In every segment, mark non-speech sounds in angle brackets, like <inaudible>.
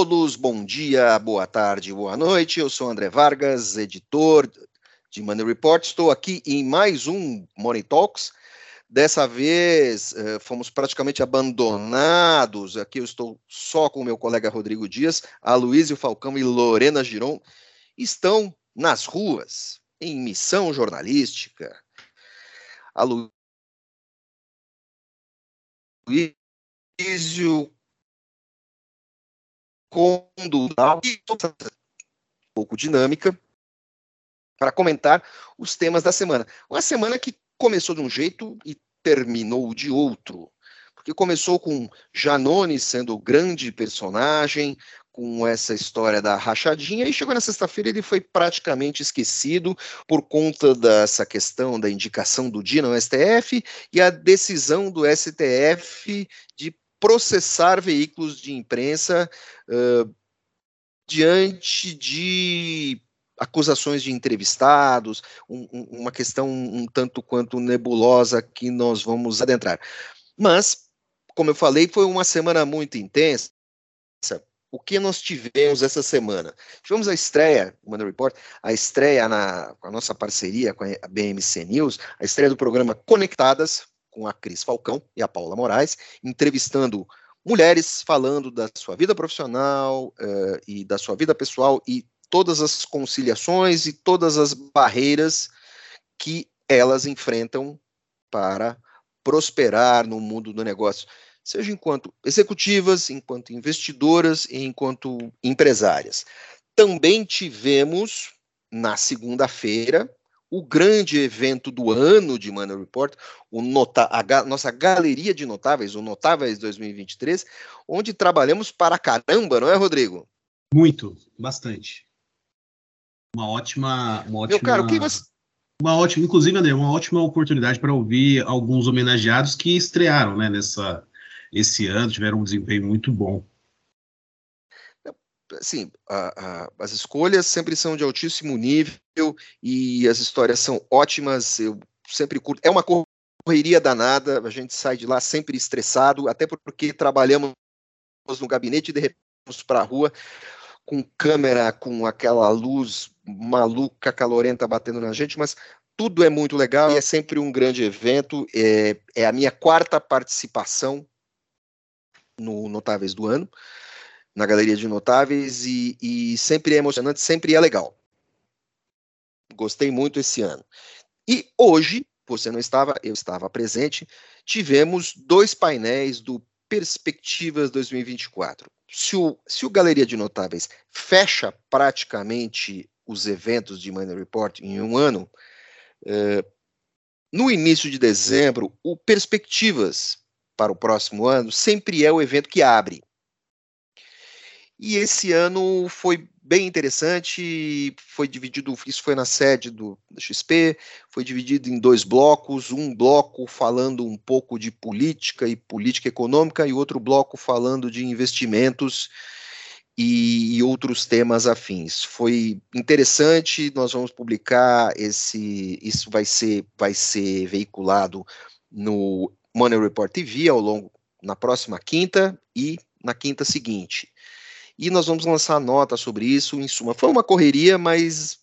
todos, bom dia, boa tarde, boa noite. Eu sou André Vargas, editor de Money Report. Estou aqui em mais um Money Talks. Dessa vez eh, fomos praticamente abandonados. Aqui eu estou só com o meu colega Rodrigo Dias, Aloysio Falcão e Lorena Giron. Estão nas ruas, em missão jornalística. Aloysio condutal e um pouco dinâmica para comentar os temas da semana. Uma semana que começou de um jeito e terminou de outro. Porque começou com Janone sendo o grande personagem, com essa história da rachadinha, e chegou na sexta-feira ele foi praticamente esquecido por conta dessa questão da indicação do dia no STF e a decisão do STF de processar veículos de imprensa uh, diante de acusações de entrevistados, um, um, uma questão um tanto quanto nebulosa que nós vamos adentrar. Mas, como eu falei, foi uma semana muito intensa. O que nós tivemos essa semana? Tivemos a estreia, o Money Report, a estreia na, com a nossa parceria com a BMC News, a estreia do programa Conectadas, com a Cris Falcão e a Paula Moraes, entrevistando mulheres falando da sua vida profissional uh, e da sua vida pessoal e todas as conciliações e todas as barreiras que elas enfrentam para prosperar no mundo do negócio, seja enquanto executivas, enquanto investidoras e enquanto empresárias. Também tivemos na segunda-feira o grande evento do ano de Money Report, o nota, a nossa galeria de notáveis, o Notáveis 2023, onde trabalhamos para caramba, não é, Rodrigo? Muito, bastante. Uma ótima, uma ótima. Meu caro, o que você uma ótima, inclusive, André, uma ótima oportunidade para ouvir alguns homenageados que estrearam, né, nessa esse ano, tiveram um desempenho muito bom assim, a, a, as escolhas sempre são de altíssimo nível e as histórias são ótimas. Eu sempre curto. É uma correria danada, a gente sai de lá sempre estressado, até porque trabalhamos no gabinete e de repente para a rua com câmera, com aquela luz maluca, calorenta batendo na gente, mas tudo é muito legal e é sempre um grande evento. É, é a minha quarta participação no Notáveis do Ano na galeria de notáveis e, e sempre é emocionante, sempre é legal. Gostei muito esse ano. E hoje, você não estava, eu estava presente, tivemos dois painéis do Perspectivas 2024. Se o, se o Galeria de Notáveis fecha praticamente os eventos de Money Report em um ano, eh, no início de dezembro, o Perspectivas para o próximo ano sempre é o evento que abre. E esse ano foi bem interessante, foi dividido, isso foi na sede do, XP, foi dividido em dois blocos, um bloco falando um pouco de política e política econômica e outro bloco falando de investimentos e, e outros temas afins. Foi interessante, nós vamos publicar esse, isso vai ser, vai ser veiculado no Money Report TV ao longo na próxima quinta e na quinta seguinte e nós vamos lançar nota sobre isso. Em suma, foi uma correria, mas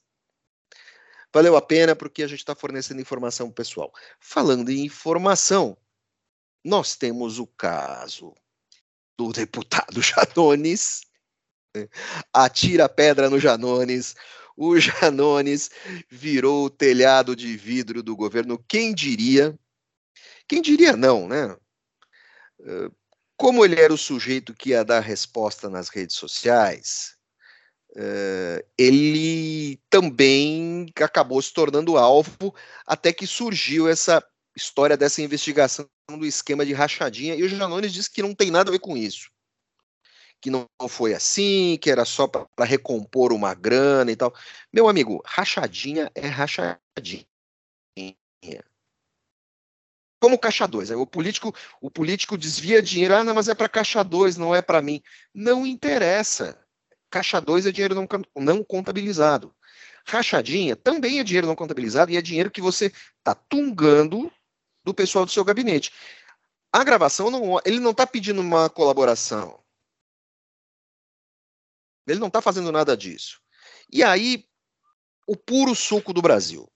valeu a pena porque a gente está fornecendo informação pessoal. Falando em informação, nós temos o caso do deputado <laughs> Janones. Né? Atira pedra no Janones. O Janones virou o telhado de vidro do governo. Quem diria? Quem diria não, né? Como ele era o sujeito que ia dar resposta nas redes sociais, uh, ele também acabou se tornando alvo até que surgiu essa história dessa investigação do esquema de rachadinha, e o Janones disse que não tem nada a ver com isso. Que não foi assim, que era só para recompor uma grana e tal. Meu amigo, rachadinha é rachadinha como caixa 2. O político, o político desvia dinheiro, ah, não, mas é para caixa 2, não é para mim. Não interessa. Caixa 2 é dinheiro não, não contabilizado. Rachadinha também é dinheiro não contabilizado e é dinheiro que você está tungando do pessoal do seu gabinete. A gravação, não, ele não está pedindo uma colaboração. Ele não está fazendo nada disso. E aí, o puro suco do Brasil.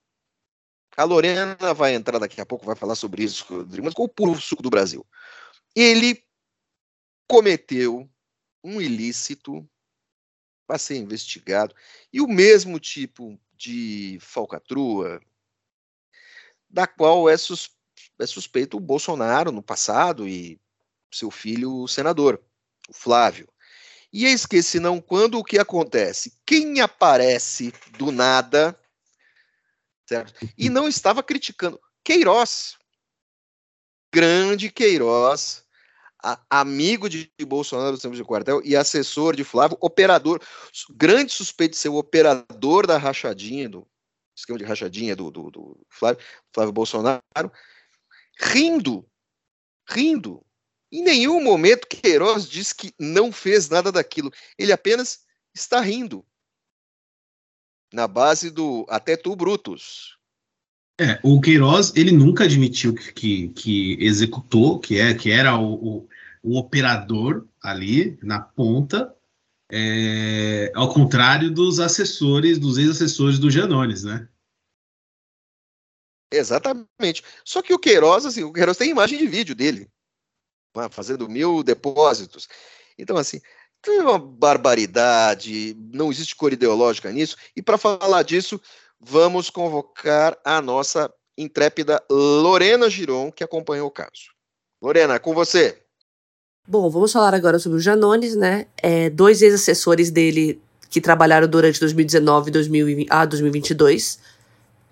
A Lorena vai entrar daqui a pouco, vai falar sobre isso, mas qual o puro suco do Brasil? Ele cometeu um ilícito para ser investigado e o mesmo tipo de falcatrua da qual é, sus, é suspeito o Bolsonaro no passado e seu filho o senador, o Flávio. E eis que, se não, quando o que acontece? Quem aparece do nada, certo? E não estava criticando. Queiroz, grande Queiroz, a, amigo de, Bolsonaro tempos de quartel e assessor de Flávio, operador, grande suspeito de ser o operador da rachadinha, do esquema de rachadinha do, do, do Flávio, Flávio Bolsonaro, rindo, rindo. Em nenhum momento Queiroz diz que não fez nada daquilo. Ele apenas está rindo. Na base do até tu, Brutus. É, o Queiroz, ele nunca admitiu que, que, que executou, que, é, que era o, o, o operador ali na ponta, é, ao contrário dos assessores, dos ex-assessores do Janones, né? Exatamente. Só que o Queiroz, assim, o Queiroz tem imagem de vídeo dele, né, fazendo mil depósitos. Então, assim, é uma barbaridade, não existe cor ideológica nisso. E para falar disso, vamos convocar a nossa intrépida Lorena Giron, que acompanhou o caso. Lorena, com você. Bom, vamos falar agora sobre o Janones, né? É, dois ex-assessores dele que trabalharam durante 2019 2020, a 2022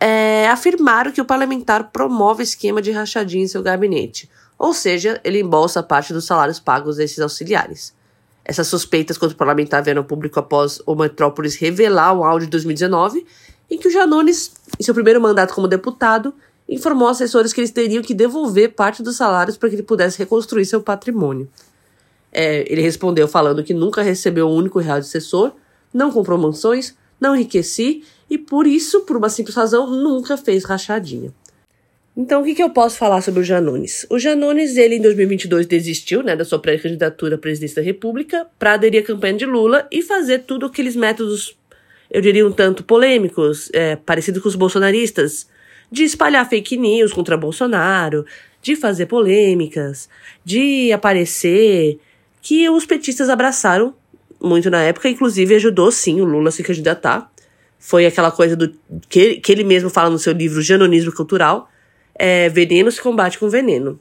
é, afirmaram que o parlamentar promove esquema de rachadinha em seu gabinete, ou seja, ele embolsa parte dos salários pagos desses auxiliares. Essas suspeitas contra o parlamentar vieram ao público após o Metrópolis revelar um áudio de 2019 em que o Janones, em seu primeiro mandato como deputado, informou assessores que eles teriam que devolver parte dos salários para que ele pudesse reconstruir seu patrimônio. É, ele respondeu falando que nunca recebeu um único real de assessor, não comprou mansões, não enriqueci e por isso, por uma simples razão, nunca fez rachadinha. Então, o que, que eu posso falar sobre o Janones? O Janones, ele em 2022 desistiu né, da sua pré-candidatura à presidência da República para aderir à campanha de Lula e fazer tudo aqueles métodos, eu diria um tanto polêmicos, é, parecidos com os bolsonaristas, de espalhar fake news contra Bolsonaro, de fazer polêmicas, de aparecer, que os petistas abraçaram muito na época, inclusive ajudou sim o Lula a se candidatar. Foi aquela coisa do que, que ele mesmo fala no seu livro Janonismo Cultural, é, veneno se combate com veneno.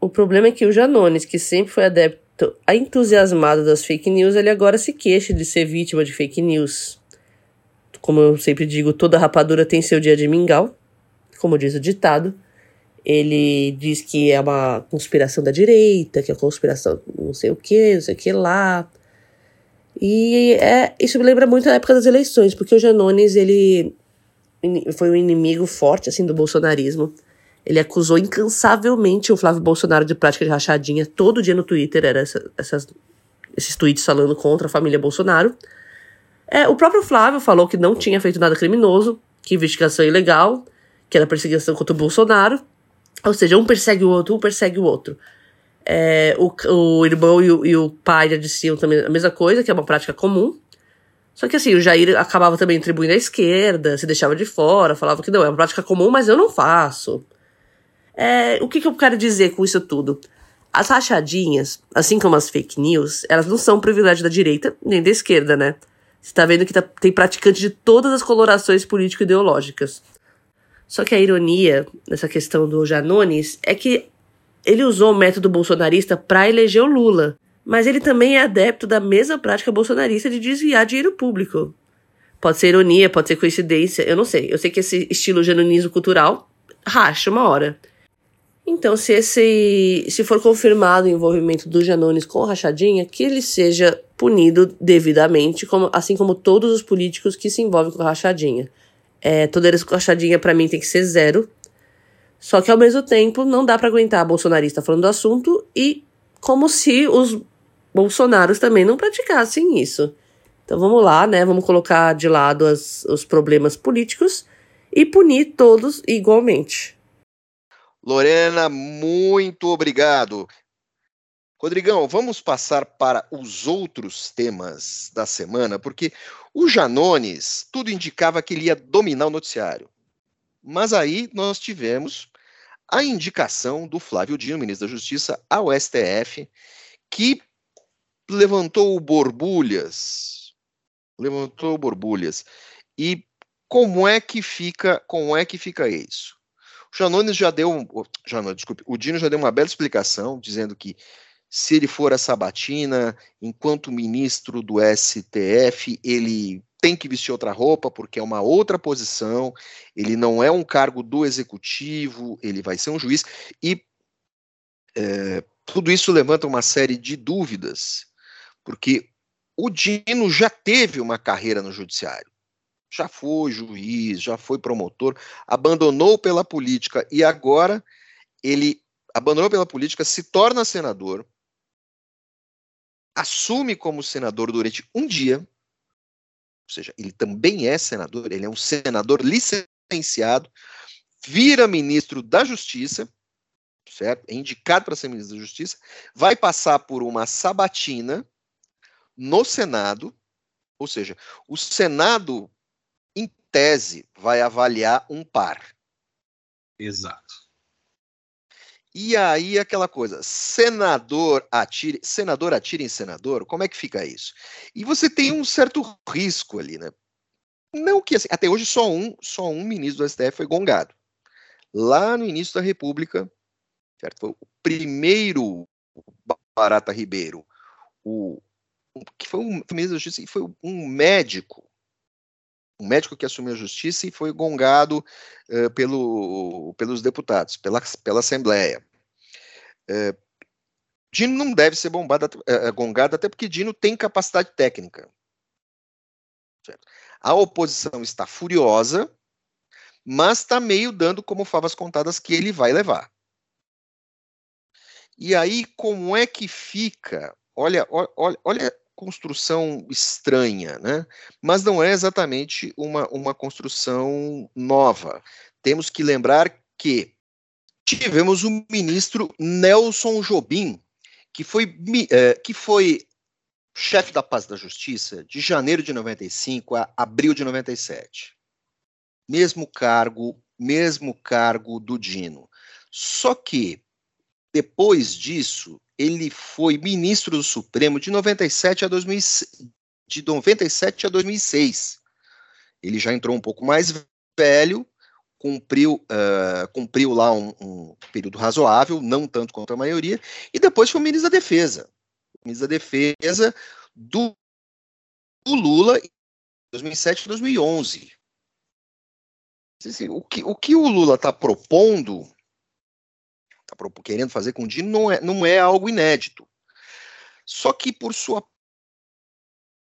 O problema é que o Janones, que sempre foi adepto entusiasmado das fake news, ele agora se queixa de ser vítima de fake news. Como eu sempre digo, toda rapadura tem seu dia de mingau como diz o ditado. Ele diz que é uma conspiração da direita, que é conspiração não sei o que, não sei o que lá. E é, isso me lembra muito a época das eleições, porque o Janones, ele foi um inimigo forte, assim, do bolsonarismo. Ele acusou incansavelmente o Flávio Bolsonaro de prática de rachadinha. Todo dia no Twitter era essa, essas, esses tweets falando contra a família Bolsonaro. É, o próprio Flávio falou que não tinha feito nada criminoso, que investigação é ilegal, que era perseguição contra o Bolsonaro. Ou seja, um persegue o outro, um persegue o outro. É, o, o irmão e o, e o pai já diziam também a mesma coisa, que é uma prática comum. Só que assim, o Jair acabava também atribuindo à esquerda, se deixava de fora, falava que não, é uma prática comum, mas eu não faço. É, o que, que eu quero dizer com isso tudo? As rachadinhas, assim como as fake news, elas não são privilégio da direita nem da esquerda, né? Você tá vendo que tá, tem praticante de todas as colorações político-ideológicas. Só que a ironia nessa questão do Janones é que ele usou o método bolsonarista para eleger o Lula, mas ele também é adepto da mesma prática bolsonarista de desviar dinheiro público. Pode ser ironia, pode ser coincidência, eu não sei. Eu sei que esse estilo janonismo cultural racha uma hora. Então, se esse se for confirmado o envolvimento do Janones com rachadinha, que ele seja punido devidamente, como, assim como todos os políticos que se envolvem com rachadinha. É, toda escrachadinha para mim tem que ser zero. Só que ao mesmo tempo não dá para aguentar a bolsonarista falando do assunto e como se os bolsonaros também não praticassem isso. Então vamos lá, né? Vamos colocar de lado as, os problemas políticos e punir todos igualmente. Lorena, muito obrigado. Rodrigão, vamos passar para os outros temas da semana, porque o Janones, tudo indicava que ele ia dominar o noticiário. Mas aí nós tivemos a indicação do Flávio Dino, ministro da Justiça, ao STF, que levantou borbulhas. Levantou borbulhas. E como é que fica, como é que fica isso? Janones já deu, Janones, desculpe, o Dino já deu uma bela explicação, dizendo que se ele for a Sabatina, enquanto ministro do STF, ele tem que vestir outra roupa, porque é uma outra posição, ele não é um cargo do executivo, ele vai ser um juiz, e é, tudo isso levanta uma série de dúvidas, porque o Dino já teve uma carreira no judiciário, já foi juiz, já foi promotor, abandonou pela política e agora ele abandonou pela política, se torna senador, assume como senador durante um dia, ou seja, ele também é senador, ele é um senador licenciado, vira ministro da Justiça, certo? É indicado para ser ministro da Justiça, vai passar por uma sabatina no Senado, ou seja, o Senado, tese, vai avaliar um par. Exato. E aí aquela coisa, senador atire, senador atira em senador, como é que fica isso? E você tem um certo risco ali, né? Não que assim, até hoje só um, só um ministro do STF foi gongado. Lá no início da República, certo? Foi o primeiro Barata Ribeiro, o que foi um ministro da Justiça e foi um médico um médico que assumiu a justiça e foi gongado uh, pelo, pelos deputados, pela, pela Assembleia. É, Dino não deve ser bombado, é, gongado, até porque Dino tem capacidade técnica. Certo? A oposição está furiosa, mas está meio dando como favas contadas que ele vai levar. E aí, como é que fica? Olha, olha, olha construção estranha, né? Mas não é exatamente uma, uma construção nova. Temos que lembrar que tivemos o ministro Nelson Jobim, que foi, é, que foi chefe da paz da justiça de janeiro de 95 a abril de 97. Mesmo cargo, mesmo cargo do Dino. Só que depois disso, ele foi ministro do Supremo de 97 a 2000, de 97 a 2006. Ele já entrou um pouco mais velho, cumpriu, uh, cumpriu lá um, um, período razoável, não tanto quanto a maioria, e depois foi ministro da Defesa. Ministro da Defesa do, do Lula em 2007 e 2011. Assim, o, que, o que o Lula está propondo, está querendo fazer com o Dino, não é, não é algo inédito. Só que por sua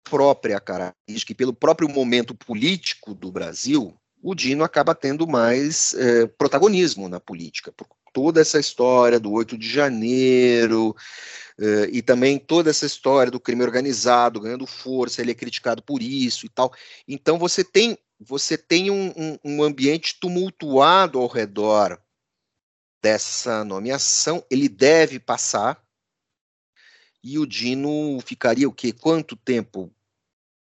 própria característica e pelo próprio momento político do Brasil, o Dino acaba tendo mais é, protagonismo na política, por toda essa história do 8 de janeiro, é, e também toda essa história do crime organizado ganhando força, ele é criticado por isso e tal. Então você tem, você tem um, um, um ambiente tumultuado ao redor dessa nomeação, ele deve passar, e o Dino ficaria o quê? Quanto tempo?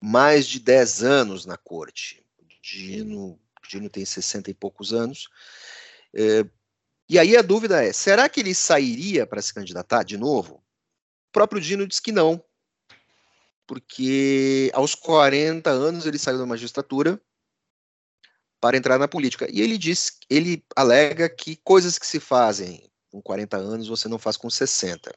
Mais de 10 anos na corte. Dino Dino tem 60 e poucos anos. É, e aí a dúvida é: será que ele sairia para se candidatar de novo? O próprio Dino diz que não, porque aos 40 anos ele saiu da magistratura para entrar na política. E ele diz, ele alega que coisas que se fazem com 40 anos você não faz com 60.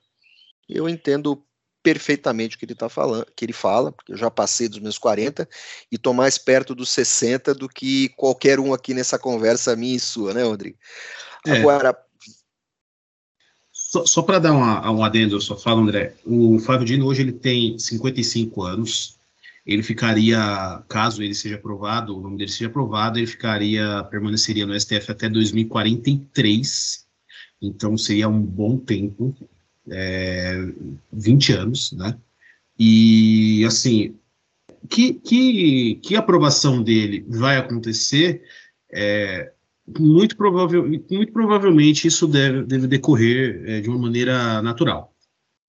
Eu entendo perfeitamente o que ele está falando, que ele fala, porque eu já passei dos meus 40 e estou mais perto dos 60 do que qualquer um aqui nessa conversa minha e sua, né, Rodrigo? É. Agora. Só, só para dar uma, um adendo, eu só falo, André. O Flávio Dino hoje ele tem 55 anos. Ele ficaria, caso ele seja aprovado, o nome dele seja aprovado, ele ficaria, permaneceria no STF até 2043. Então seria um bom tempo é, 20 anos, né? E, assim, que, que, que aprovação dele vai acontecer, é, muito, provável, muito provavelmente isso deve, deve decorrer é, de uma maneira natural.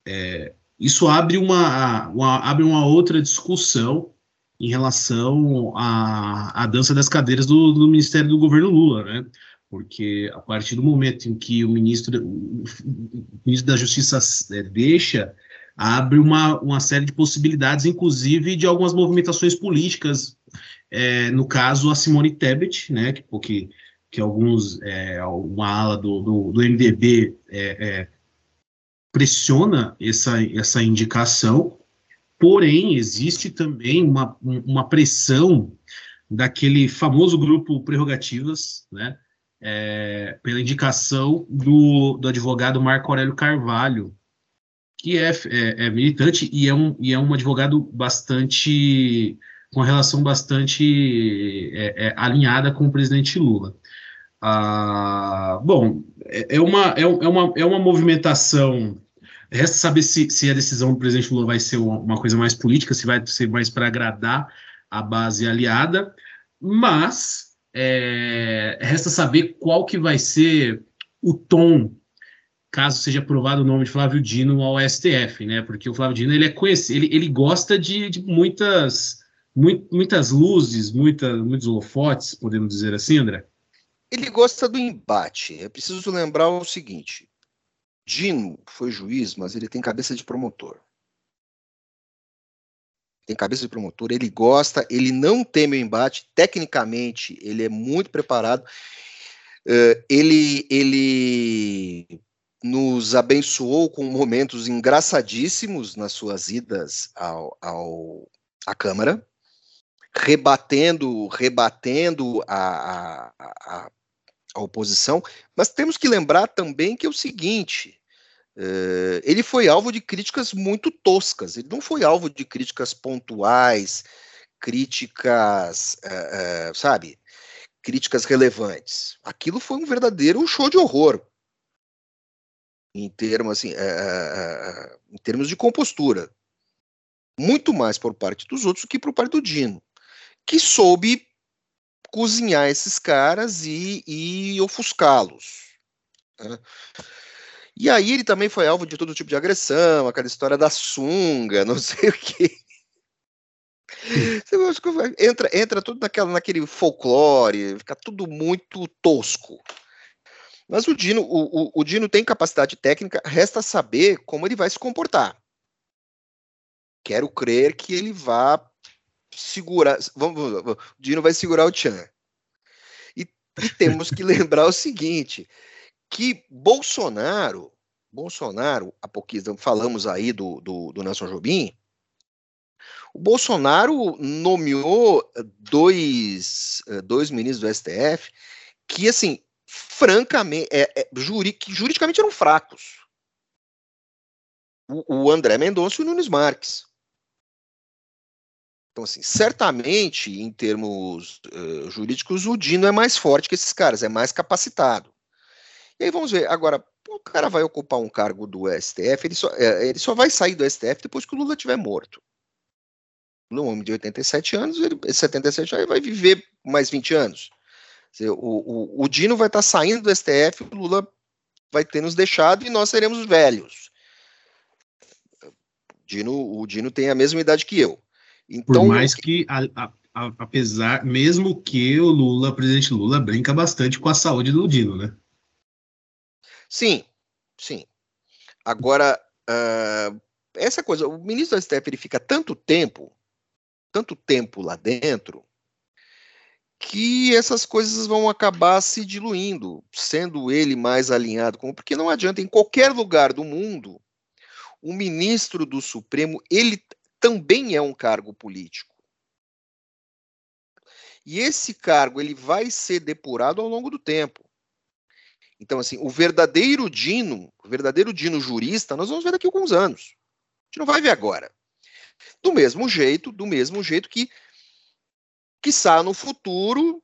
é, isso abre uma, uma, abre uma outra discussão em relação à, à dança das cadeiras do, do Ministério do Governo Lula, né? Porque a partir do momento em que o ministro, o ministro da Justiça é, deixa, abre uma, uma série de possibilidades, inclusive de algumas movimentações políticas. É, no caso, a Simone Tebet, né? Que, porque, que alguns, é, uma ala do, do, do MDB é, é, pressiona essa, essa indicação, porém, existe também uma, uma pressão daquele famoso grupo Prerrogativas, né, é, pela indicação do, do advogado Marco Aurélio Carvalho, que é, é, é, militante e é, um, e é um advogado bastante com relação bastante é, é, alinhada com o presidente Lula. Ah, bom, é, é, uma, é, é, uma, é uma movimentação. Resta saber se, se a decisão do presidente Lula vai ser uma coisa mais política, se vai ser mais para agradar a base aliada, mas é, resta saber qual que vai ser o tom caso seja aprovado o nome de Flávio Dino ao STF, né? Porque o Flávio Dino ele é conhecido, ele, ele gosta de, de muitas, muito, muitas luzes, muita, muitos holofotes, podemos dizer assim, André? Ele gosta do embate. É preciso lembrar o seguinte: Dino foi juiz, mas ele tem cabeça de promotor. Tem cabeça de promotor, ele gosta, ele não teme o embate, tecnicamente ele é muito preparado. Uh, ele, ele nos abençoou com momentos engraçadíssimos nas suas idas ao, ao, à Câmara, rebatendo, rebatendo a, a, a, a oposição, mas temos que lembrar também que é o seguinte: uh, ele foi alvo de críticas muito toscas, ele não foi alvo de críticas pontuais, críticas, uh, uh, sabe, críticas relevantes. Aquilo foi um verdadeiro show de horror em termos assim, em termos de compostura, muito mais por parte dos outros do que por parte do Dino, que soube cozinhar esses caras e, e ofuscá-los. Né? E aí ele também foi alvo de todo tipo de agressão, aquela história da sunga, <laughs> não sei o quê. Entra, entra tudo naquela, naquele folclore, fica tudo muito tosco. Mas o Dino, o, o, o Dino tem capacidade técnica, resta saber como ele vai se comportar. Quero crer que ele vá segurar. Vamos, vamos, o Dino vai segurar o Chan. E, e temos que <laughs> lembrar o seguinte: que Bolsonaro, Bolsonaro, há pouquinho falamos aí do, do, do Nelson Jobim, o Bolsonaro nomeou dois, dois ministros do STF que, assim, francamente, é, é, juri, juridicamente eram fracos. O, o André Mendonça e o Nunes Marques. Então, assim, certamente, em termos uh, jurídicos, o Dino é mais forte que esses caras, é mais capacitado. E aí vamos ver. Agora, o cara vai ocupar um cargo do STF, ele só, é, ele só vai sair do STF depois que o Lula estiver morto. No homem de 87 anos, ele, 77 anos, vai viver mais 20 anos. O, o, o Dino vai estar saindo do STF, o Lula vai ter nos deixado e nós seremos velhos. Dino, o Dino tem a mesma idade que eu. Então, Por mais que, a, a, a, apesar, mesmo que o Lula, o presidente Lula, brinca bastante com a saúde do Dino, né? Sim, sim. Agora, uh, essa coisa, o ministro do STF ele fica tanto tempo, tanto tempo lá dentro, que essas coisas vão acabar se diluindo, sendo ele mais alinhado com, porque não adianta em qualquer lugar do mundo o ministro do Supremo ele também é um cargo político. E esse cargo ele vai ser depurado ao longo do tempo. Então, assim, o verdadeiro Dino, o verdadeiro Dino jurista, nós vamos ver daqui a alguns anos. A gente não vai ver agora. Do mesmo jeito, do mesmo jeito que, quiçá no futuro,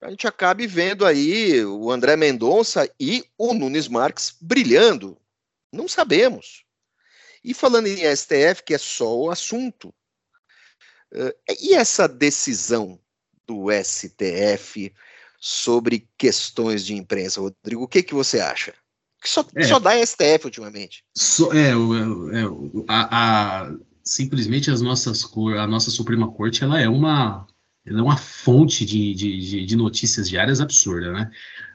a gente acabe vendo aí o André Mendonça e o Nunes Marques brilhando. Não sabemos. E falando em STF, que é só o assunto, uh, e essa decisão do STF sobre questões de imprensa, Rodrigo, o que, que você acha? que só, é, só dá STF ultimamente. So, é, é, a, a, simplesmente as nossas a nossa Suprema Corte ela é uma ela é uma fonte de, de, de notícias diárias absurda, né?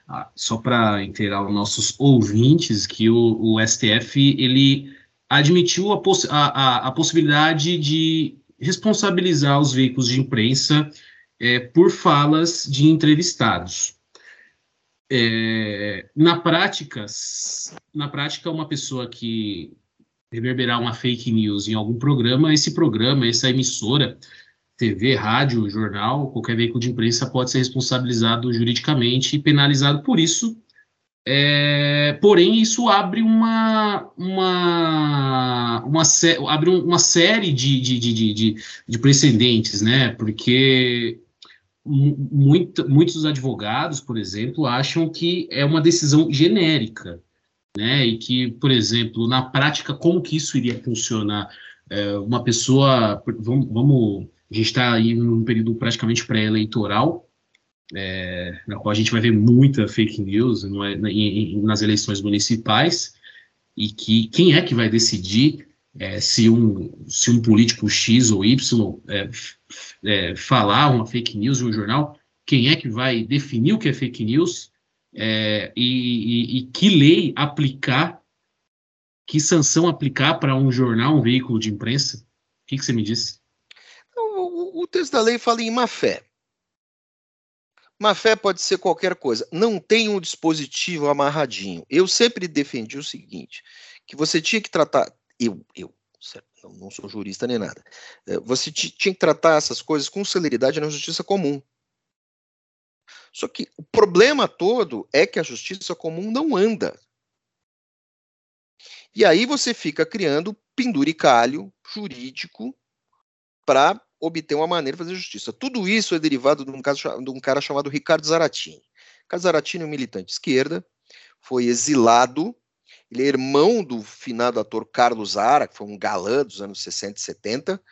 Ah, só para inteirar os nossos ouvintes que o, o STF ele admitiu a, poss a, a, a, possibilidade de responsabilizar os veículos de imprensa é, por falas de entrevistados. É, na prática, na prática, uma pessoa que reverberar uma fake news em algum programa, esse programa, essa emissora, TV, rádio, jornal, qualquer veículo de imprensa pode ser responsabilizado juridicamente e penalizado por isso. É, porém, isso abre uma, uma, uma, abre uma série de, de, de, de, de precedentes, né? Porque muito, muitos advogados, por exemplo, acham que é uma decisão genérica, né? E que, por exemplo, na prática, como que isso iria funcionar? É, uma pessoa, vamos, vamos a gente está aí num período praticamente pré-eleitoral, é, na qual a gente vai ver muita fake news é, nas eleições municipais, e que quem é que vai decidir é, se, um, se um político X ou Y é, é, falar uma fake news em um jornal, quem é que vai definir o que é fake news é, e, e, e, que lei aplicar, que sanção aplicar para um jornal, um veículo de imprensa? O que, que você me disse? O, o texto da lei fala em má fé. Má fé pode ser qualquer coisa. Não tem um dispositivo amarradinho. Eu sempre defendi o seguinte: que você tinha que tratar. Eu, eu, não sou jurista nem nada. É, você tinha que tratar essas coisas com celeridade na justiça comum. Só que o problema todo é que a justiça comum não anda. E aí você fica criando penduricalho jurídico para obter uma maneira de fazer justiça. Tudo isso é derivado de um, caso, de um cara chamado Ricardo Zaratini. Ricardo Zaratini é um militante esquerda, foi exilado ele é irmão do finado ator Carlos Zara, que foi um galã dos anos 60 e 70.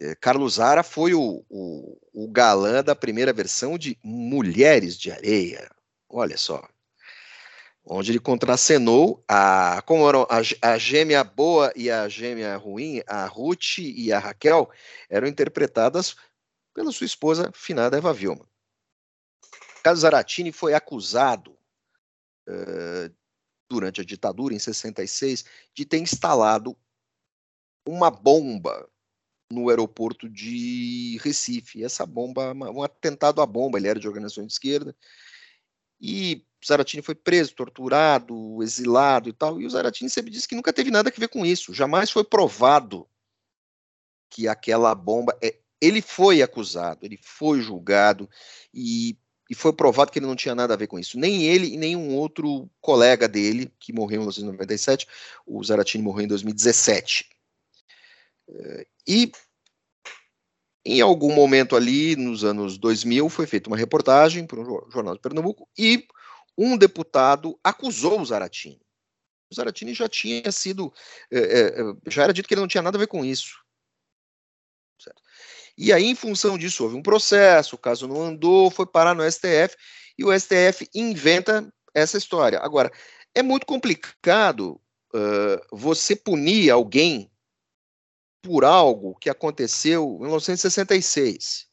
É, Carlos Zara foi o, o, o galã da primeira versão de Mulheres de Areia. Olha só. Onde ele contracenou a, como eram a, a gêmea boa e a gêmea ruim, a Ruth e a Raquel, eram interpretadas pela sua esposa finada Eva Vilma. Carlos Zaratini foi acusado uh, durante a ditadura, em 66, de ter instalado uma bomba no aeroporto de Recife. Essa bomba, um atentado à bomba, ele era de organização de esquerda. E Zaratini foi preso, torturado, exilado e tal. E o Zaratini sempre disse que nunca teve nada a ver com isso. Jamais foi provado que aquela bomba. É... Ele foi acusado, ele foi julgado e e foi provado que ele não tinha nada a ver com isso. Nem ele e nenhum outro colega dele, que morreu em 1997, o Zaratini morreu em 2017. Eh, e em algum momento ali, nos anos 2000, foi feita uma reportagem para um jornal de Pernambuco e um deputado acusou o Zaratini. O Zaratini já tinha sido, é, é, já era dito que ele não tinha nada a ver com isso. Certo? E aí, em função disso, houve um processo, o caso não andou, foi parar no STF, e o STF inventa essa história. Agora, é muito complicado uh, você punir alguém por algo que aconteceu em 1966.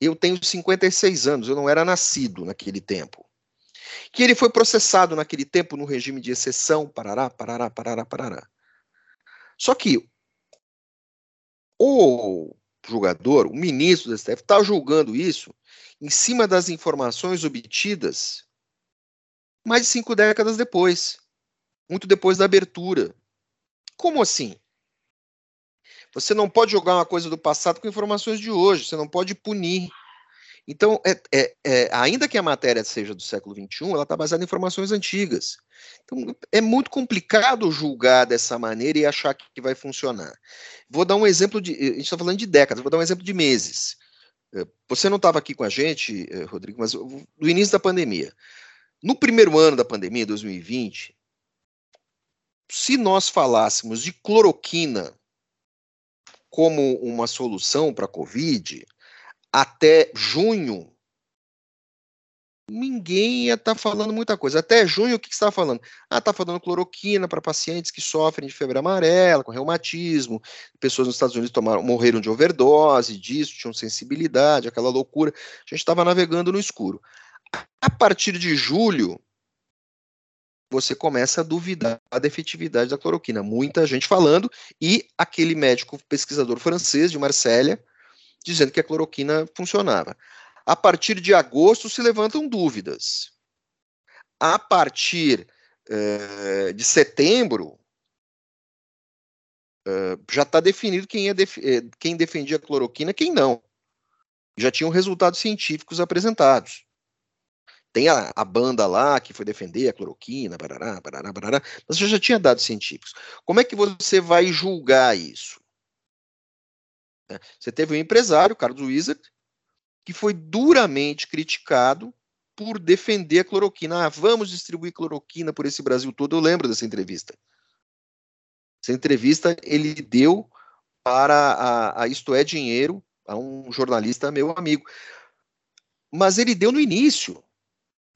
Eu tenho 56 anos, eu não era nascido naquele tempo. Que ele foi processado naquele tempo no regime de exceção, parará, parará, parará, parará. Só que o julgador, o ministro do STF, está julgando isso em cima das informações obtidas mais de cinco décadas depois, muito depois da abertura. Como assim? Você não pode jogar uma coisa do passado com informações de hoje, você não pode punir. Então, é, é, é, ainda que a matéria seja do século XXI, ela está baseada em informações antigas. Então, é muito complicado julgar dessa maneira e achar que vai funcionar. Vou dar um exemplo de. A gente está falando de décadas, vou dar um exemplo de meses. É, você não estava aqui com a gente, é, Rodrigo, mas do início da pandemia. No primeiro ano da pandemia, 2020, se nós falássemos de cloroquina como uma solução para a Covid, até junho ninguém ia estar tá falando muita coisa. Até junho, o que, você estava falando? Ah, está falando cloroquina para pacientes que sofrem de febre amarela, com reumatismo. Pessoas nos Estados Unidos tomaram, morreram de overdose disso, tinham sensibilidade, aquela loucura. A gente estava navegando no escuro. A partir de julho, você começa a duvidar da efetividade da cloroquina. Muita gente falando, e aquele médico pesquisador francês de Marsella dizendo que a cloroquina funcionava. A partir de agosto se levantam dúvidas. A partir uh, de setembro, uh, já está definido quem, é def eh, quem defendia a cloroquina quem não. Já tinham resultados científicos apresentados. Tem a, a, banda lá que foi defender a cloroquina, barará, barará, barará, mas já tinha dados científicos. Como é que você vai julgar isso? Você teve um empresário, Carlos Wizard, que foi duramente criticado por defender a cloroquina. Ah, vamos distribuir cloroquina por esse Brasil todo. Eu lembro dessa entrevista. Essa entrevista ele deu para a, a Isto é Dinheiro, a um jornalista meu amigo. Mas ele deu no início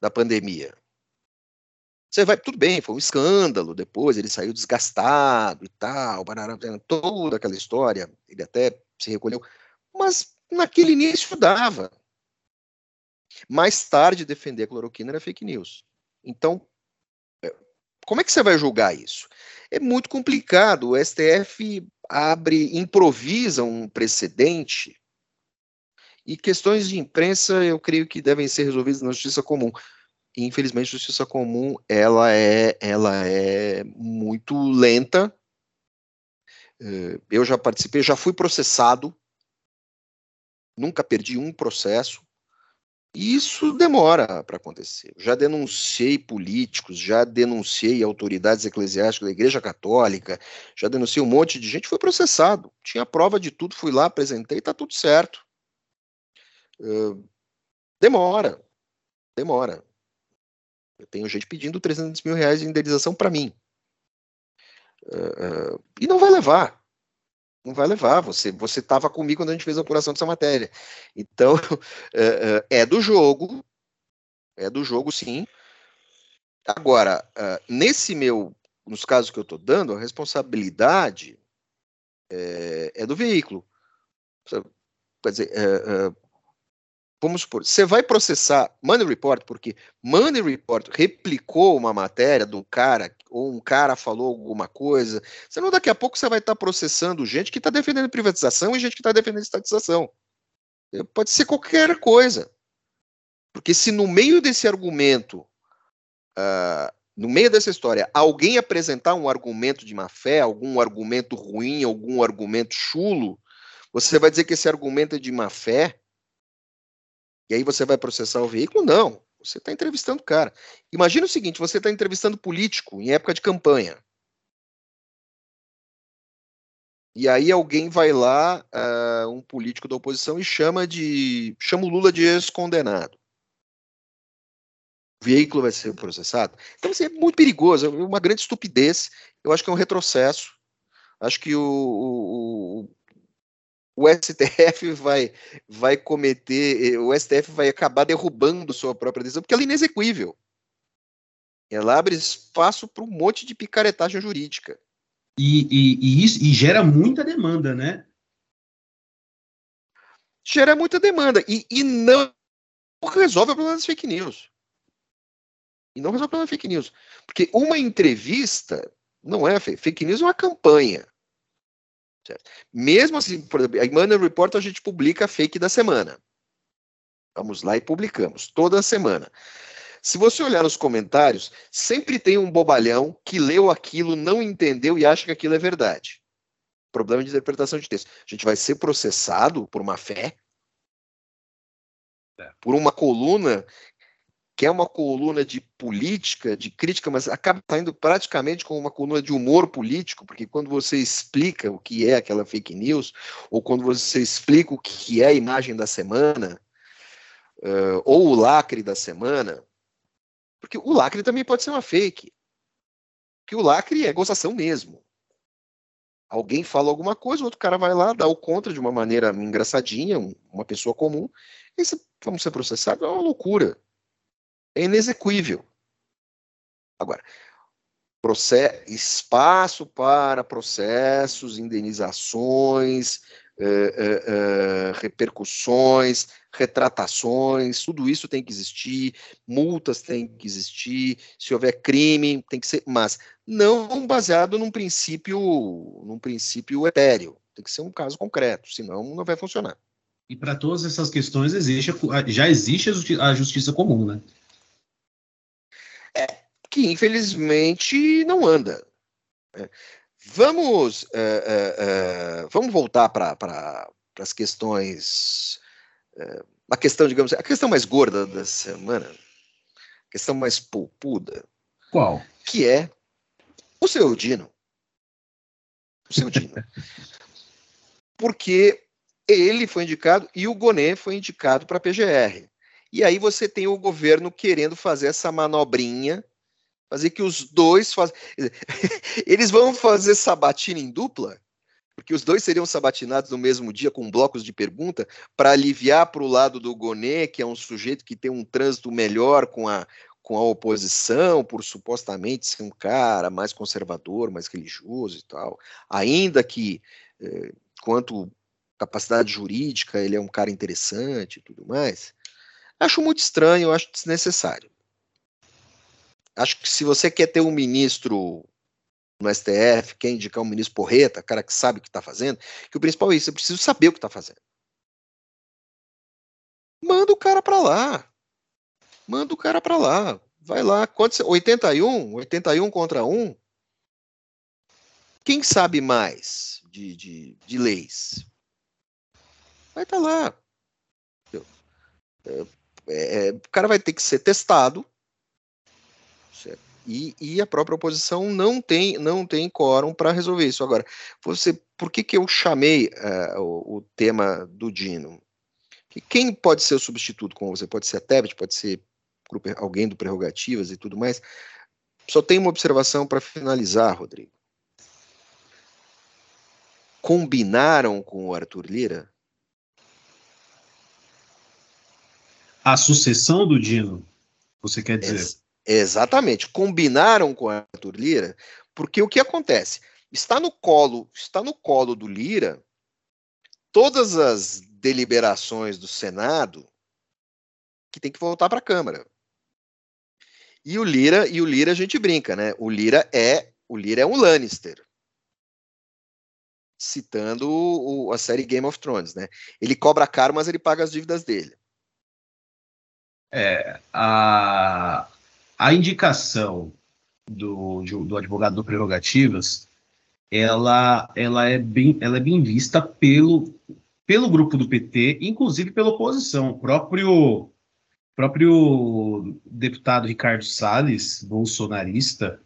da pandemia. Você vai, tudo bem, foi um escândalo, depois ele saiu desgastado e tal, toda aquela história, ele até se recolheu, mas naquele início dava. Mais tarde, defender a cloroquina era fake news. Então, é, como é que você vai julgar isso? É muito complicado. O STF abre, improvisa um precedente e questões de imprensa eu creio que devem ser resolvidas na justiça comum. Infelizmente, a justiça comum ela é, ela é muito lenta. É, eu já participei, já fui processado nunca perdi um processo. E isso demora para acontecer. Já denunciei políticos, já denunciei autoridades eclesiásticas da Igreja Católica, já denunciei um monte de gente, foi processado. Tinha prova de tudo, fui lá, apresentei, está tudo certo. Uh, demora, demora. Eu tenho gente pedindo 300 mil reais de indenização para mim. Uh, uh, e não vai levar não vai levar. Você você estava comigo quando a gente fez a apuração dessa matéria. Então <laughs> é, é, do jogo, é do jogo, sim. Agora, nesse meu, nos casos que eu estou dando, a responsabilidade é, é do veículo. Quer dizer, é vamos supor, você vai processar Money Report porque Money Report replicou uma matéria um cara, ou um cara falou alguma coisa, senão daqui a pouco você vai estar processando gente que está defendendo privatização e gente que está defendendo estatização. Pode ser qualquer coisa. Porque se no meio desse argumento, uh, no meio dessa história, alguém apresentar um argumento de má fé, algum argumento ruim, algum argumento chulo, você vai dizer que esse argumento é de má fé, e aí você vai processar o veículo? Não. Você está entrevistando o cara. Imagina o seguinte: você está entrevistando político em época de campanha. E aí alguém vai lá, uh, um político da oposição, e chama de. chama o Lula de ex-condenado. O veículo vai ser processado. Então, assim, é muito perigoso, é uma grande estupidez. Eu acho que é um retrocesso. Acho que o, o, o STF vai, vai cometer, o STF vai acabar derrubando sua própria decisão, porque ela é inexequível. Ela abre espaço para um monte de picaretagem jurídica. E, e, e, isso, e gera muita demanda, né? Gera muita demanda. E, e não resolve o problema das fake news. E não resolve o problema das fake news. Porque uma entrevista não é fake news, é uma campanha. Certo? Mesmo assim, por exemplo, a Money Report a gente publica a fake da semana. Vamos lá e publicamos toda semana. Se você olhar nos comentários, sempre tem um bobalhão que leu aquilo, não entendeu e acha que aquilo é verdade. Problema de interpretação de texto. A gente vai ser processado por uma fé, é. por uma coluna que é uma coluna de política, de crítica, mas acaba saindo praticamente como uma coluna de humor político, porque quando você explica o que é aquela fake news, ou quando você explica o que é a imagem da semana, uh, ou o lacre da semana, porque o lacre também pode ser uma fake. Porque o lacre é gozação mesmo. Alguém fala alguma coisa, o outro cara vai lá, dá o contra de uma maneira engraçadinha, uma pessoa comum, e vamos ser processados, é uma loucura. É inexequível. Agora, espaço para processos, indenizações, eh, eh, eh, repercussões, retratações, tudo isso tem que existir, multas têm que existir, se houver crime, tem que ser, mas não baseado num princípio, num princípio etéreo, tem que ser um caso concreto, senão não vai funcionar. E para todas essas questões existe, já existe a justiça comum, né? Que infelizmente não anda. É. Vamos, é, é, é vamos voltar para pra, as questões. É, a questão, digamos, a questão mais gorda da semana, a questão mais poupuda. Qual? Que é o seu Dino. O seu Dino. <laughs> Porque ele foi indicado e o Gonê foi indicado para a PGR. E aí você tem o governo querendo fazer essa manobrinha fazer que os dois fazem. <laughs> Eles vão fazer sabatina em dupla, porque os dois seriam sabatinados no mesmo dia com blocos de pergunta, para aliviar para o lado do Gonê, que é um sujeito que tem um trânsito melhor com a, com a oposição, por supostamente ser um cara mais conservador, mais religioso e tal. Ainda que, eh, quanto capacidade jurídica, ele é um cara interessante e tudo mais. Acho muito estranho, acho desnecessário acho que se você quer ter um ministro no STF, quer indicar um ministro porreta, cara que sabe o que está fazendo, que o principal é isso, eu preciso saber o que está fazendo. Manda o cara para lá. Manda o cara para lá. Vai lá. Quantos, 81? 81 contra 1? Quem sabe mais de, de, de leis? Vai estar tá lá. É, é, o cara vai ter que ser testado e, e, a própria oposição não tem não tem quórum para resolver isso. Agora, você, por que, que eu chamei uh, o, o, tema do Dino? Que quem pode ser o substituto com você? Pode ser a Tebet, pode ser alguém do Prerrogativas e tudo mais. Só tem uma observação para finalizar, Rodrigo. Combinaram com o Arthur Lira? A sucessão do Dino, você quer dizer? Exatamente, combinaram com Arthur Lira, porque o que acontece? Está no colo, está no colo do Lira todas as deliberações do Senado que tem que voltar para a Câmara. E o Lira, e o Lira a gente brinca, né? O Lira é, o Lira é um Lannister. Citando o, a série Game of Thrones, né? Ele cobra caro, mas ele paga as dívidas dele. É, a, a indicação do, do advogado do Prerrogativas, ela, ela, é bem, ela é bem vista pelo, pelo grupo do PT, inclusive pela oposição. O próprio, próprio deputado Ricardo Salles, bolsonarista,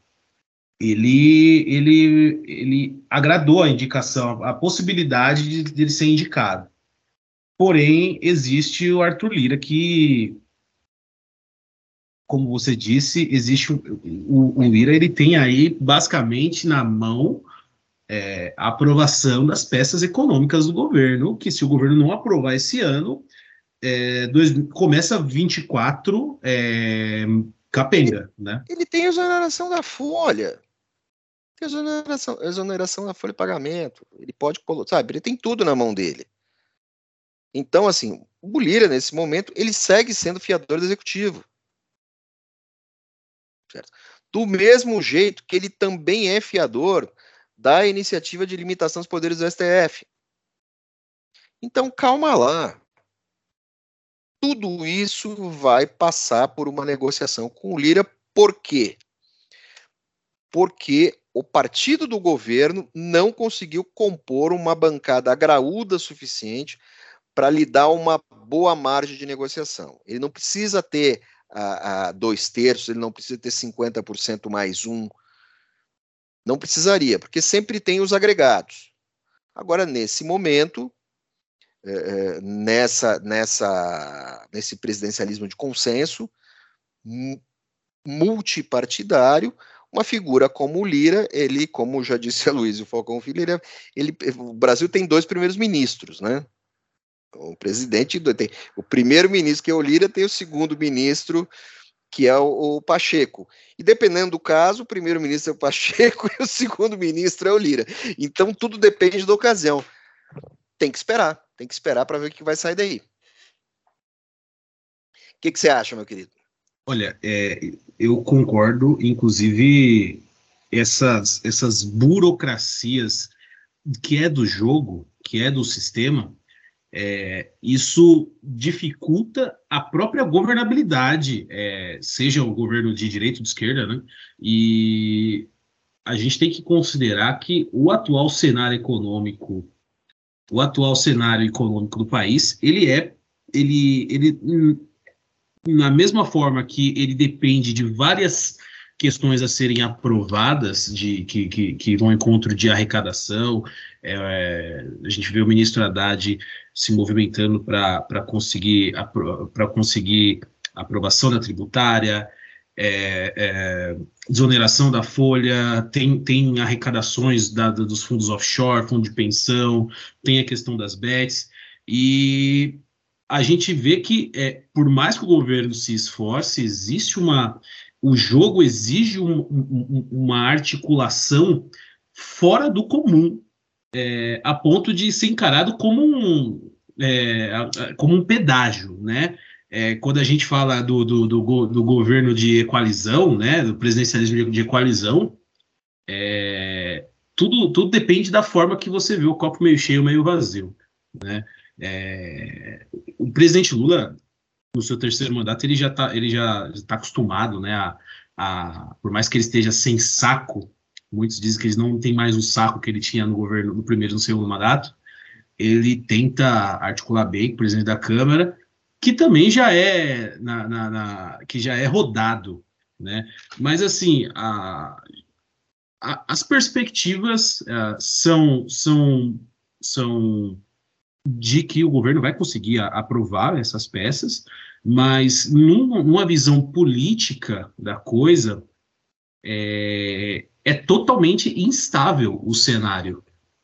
ele, ele, ele agradou a indicação, a possibilidade de, de ele ser indicado. Porém, existe o Arthur Lira, que como você disse, existe o, o, o Lira, ele tem aí basicamente na mão é, a aprovação das peças econômicas do governo, que se o governo não aprovar esse ano, é, dois, começa 24 é, capenga, né? Ele tem exoneração da folha. Tem exoneração, exoneração da folha de pagamento. Ele pode, sabe, ele tem tudo na mão dele. Então, assim, o Lira, nesse momento, ele segue sendo fiador do executivo. Certo? Do mesmo jeito que ele também é fiador da iniciativa de limitação dos poderes do STF. Então, calma lá. Tudo isso vai passar por uma negociação com o Lira, por quê? Porque o partido do governo não conseguiu compor uma bancada graúda suficiente para lhe dar uma boa margem de negociação. Ele não precisa ter a, a dois terços, ele não precisa ter 50% mais um. Não precisaria, porque sempre tem os agregados. Agora, nesse momento, é, é nessa, nessa, nesse presidencialismo de consenso, multipartidário, uma figura como o Lira, ele, como já disse <laughs> a Luiz Falcão Filho, ele, ele, o Brasil tem dois primeiros ministros, né? O presidente tem o primeiro ministro que é o Lira, tem o segundo ministro que é o, o Pacheco. E dependendo do caso, o primeiro-ministro é o Pacheco <laughs> e o segundo-ministro é o Lira. Então tudo depende da ocasião. Tem que esperar, tem que esperar para ver o que vai sair daí. O que, que você acha, meu querido? Olha, é, eu concordo, inclusive essas, essas burocracias que é do jogo, que é do sistema, é, isso dificulta a própria governabilidade, é, seja o governo de direita ou de esquerda, né? E a gente tem que considerar que o atual cenário econômico, o atual cenário econômico do país, ele é, ele, ele na mesma forma que ele depende de várias questões a serem aprovadas de que, que, que vão encontro de arrecadação. É, a gente vê o ministro Haddad se movimentando para conseguir para conseguir aprovação da tributária, é, é, desoneração da folha, tem, tem arrecadações da, dos fundos offshore, fundo de pensão, tem a questão das bets, e a gente vê que, é, por mais que o governo se esforce, existe uma, o jogo exige um, um, uma articulação fora do comum, é, a ponto de ser encarado como um, é, como um pedágio, né? É, quando a gente fala do, do, do, do, governo de equalizão, né, do presidencialismo de equalizão, é, tudo, tudo depende da forma que você vê o copo meio cheio, meio vazio, né? É, o presidente Lula no seu terceiro mandato, ele já está ele já está acostumado, né, a, a, por mais que ele esteja sem saco, muitos dizem que ele não tem mais o saco que ele tinha no governo, no primeiro e no segundo mandato, ele tenta articular bem com o presidente da Câmara, que também já é na, na, na que já é rodado, né? Mas assim, a, a, as perspectivas uh, são são são de que o governo vai conseguir aprovar essas peças, mas num, numa visão política da coisa, é, é totalmente instável o cenário,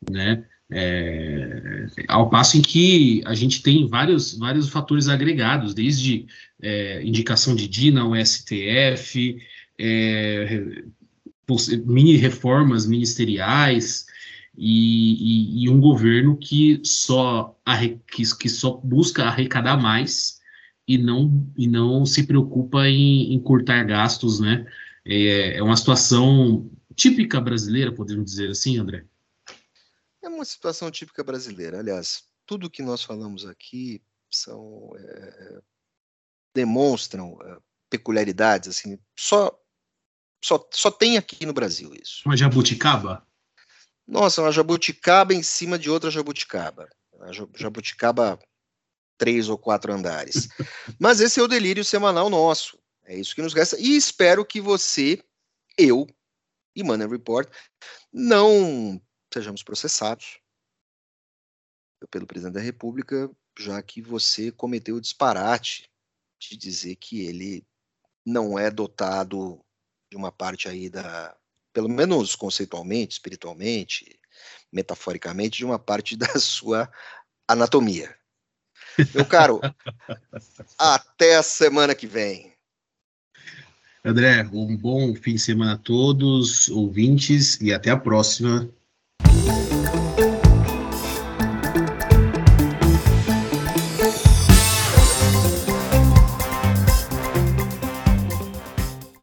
né? É, ao passo em que a gente tem vários, vários fatores agregados, desde é, indicação de DINA ao STF, é, mini reformas ministeriais, e, e, e um governo que só, que, que só busca arrecadar mais e não, e não se preocupa em, encurtar gastos, né? É, é uma situação típica brasileira, podemos dizer assim, André? É uma situação típica brasileira. Aliás, tudo que nós falamos aqui são é, demonstram é, peculiaridades assim. Só, só só tem aqui no Brasil isso. Uma jabuticaba? Nossa, uma jabuticaba em cima de outra jabuticaba. A jabuticaba três ou quatro andares. <laughs> Mas esse é o delírio semanal nosso. É isso que nos resta. E espero que você, eu e Money Report não sejamos processados pelo presidente da República, já que você cometeu o disparate de dizer que ele não é dotado de uma parte aí da pelo menos conceitualmente, espiritualmente, metaforicamente, de uma parte <laughs> da sua anatomia. Meu caro, <laughs> até a semana que vem. André, um bom fim de semana a todos, ouvintes, e até a próxima.